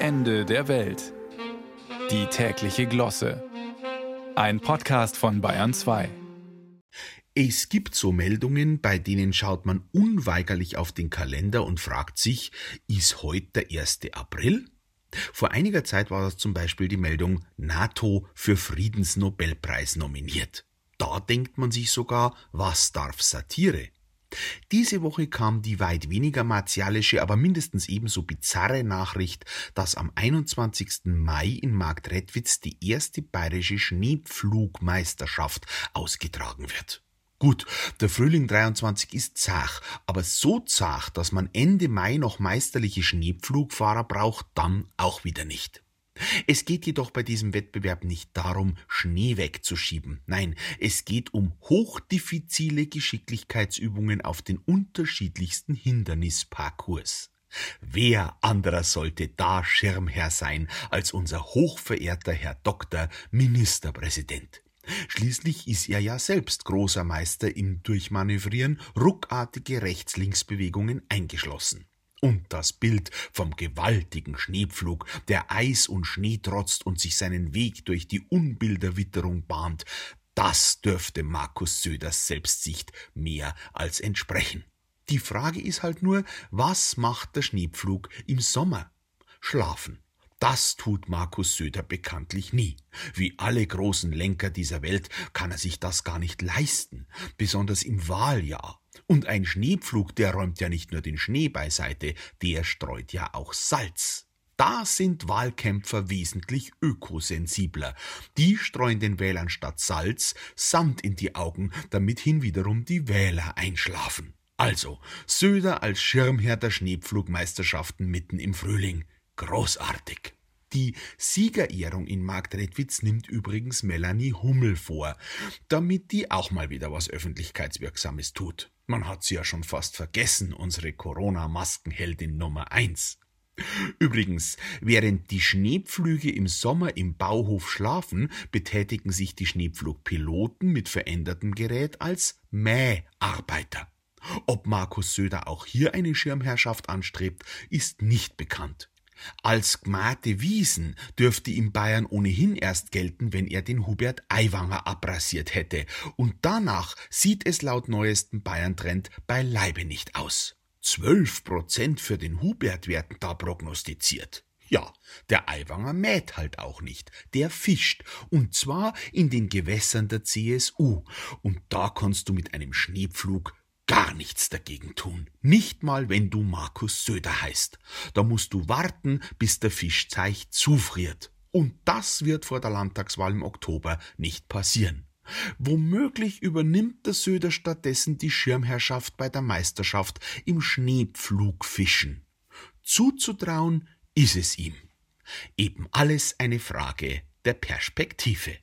Ende der Welt. Die tägliche Glosse. Ein Podcast von Bayern 2. Es gibt so Meldungen, bei denen schaut man unweigerlich auf den Kalender und fragt sich, ist heute der 1. April? Vor einiger Zeit war das zum Beispiel die Meldung NATO für Friedensnobelpreis nominiert. Da denkt man sich sogar, was darf Satire? Diese Woche kam die weit weniger martialische, aber mindestens ebenso bizarre Nachricht, dass am 21. Mai in Marktredwitz die erste bayerische Schneepflugmeisterschaft ausgetragen wird. Gut, der Frühling 23 ist zach, aber so zach, dass man Ende Mai noch meisterliche Schneepflugfahrer braucht, dann auch wieder nicht. Es geht jedoch bei diesem Wettbewerb nicht darum, Schnee wegzuschieben. Nein, es geht um hochdiffizile Geschicklichkeitsübungen auf den unterschiedlichsten Hindernisparcours. Wer anderer sollte da Schirmherr sein als unser hochverehrter Herr Doktor Ministerpräsident? Schließlich ist er ja selbst großer Meister im Durchmanövrieren, ruckartige Rechts-Links-Bewegungen eingeschlossen. Und das Bild vom gewaltigen Schneepflug, der Eis und Schnee trotzt und sich seinen Weg durch die Unbilderwitterung bahnt, das dürfte Markus Söders Selbstsicht mehr als entsprechen. Die Frage ist halt nur, was macht der Schneepflug im Sommer? Schlafen. Das tut Markus Söder bekanntlich nie. Wie alle großen Lenker dieser Welt kann er sich das gar nicht leisten, besonders im Wahljahr. Und ein Schneepflug, der räumt ja nicht nur den Schnee beiseite, der streut ja auch Salz. Da sind Wahlkämpfer wesentlich ökosensibler. Die streuen den Wählern statt Salz Sand in die Augen, damit hinwiederum die Wähler einschlafen. Also, Söder als Schirmherr der Schneepflugmeisterschaften mitten im Frühling. Großartig. Die Siegerehrung in Marktredwitz nimmt übrigens Melanie Hummel vor, damit die auch mal wieder was Öffentlichkeitswirksames tut. Man hat sie ja schon fast vergessen, unsere Corona-Maskenheldin Nummer eins. Übrigens, während die Schneepflüge im Sommer im Bauhof schlafen, betätigen sich die Schneepflugpiloten mit verändertem Gerät als Mäharbeiter. Ob Markus Söder auch hier eine Schirmherrschaft anstrebt, ist nicht bekannt. Als Gmate Wiesen dürfte in Bayern ohnehin erst gelten, wenn er den Hubert Aiwanger abrasiert hätte, und danach sieht es laut neuestem Bayern-Trend beileibe nicht aus. Zwölf Prozent für den Hubert werden da prognostiziert. Ja, der Aiwanger mäht halt auch nicht, der fischt, und zwar in den Gewässern der CSU, und da kannst du mit einem Schneepflug gar nichts dagegen tun. Nicht mal, wenn du Markus Söder heißt. Da musst du warten, bis der Fischzeich zufriert. Und das wird vor der Landtagswahl im Oktober nicht passieren. Womöglich übernimmt der Söder stattdessen die Schirmherrschaft bei der Meisterschaft im Schneepflugfischen. Zuzutrauen ist es ihm. Eben alles eine Frage der Perspektive.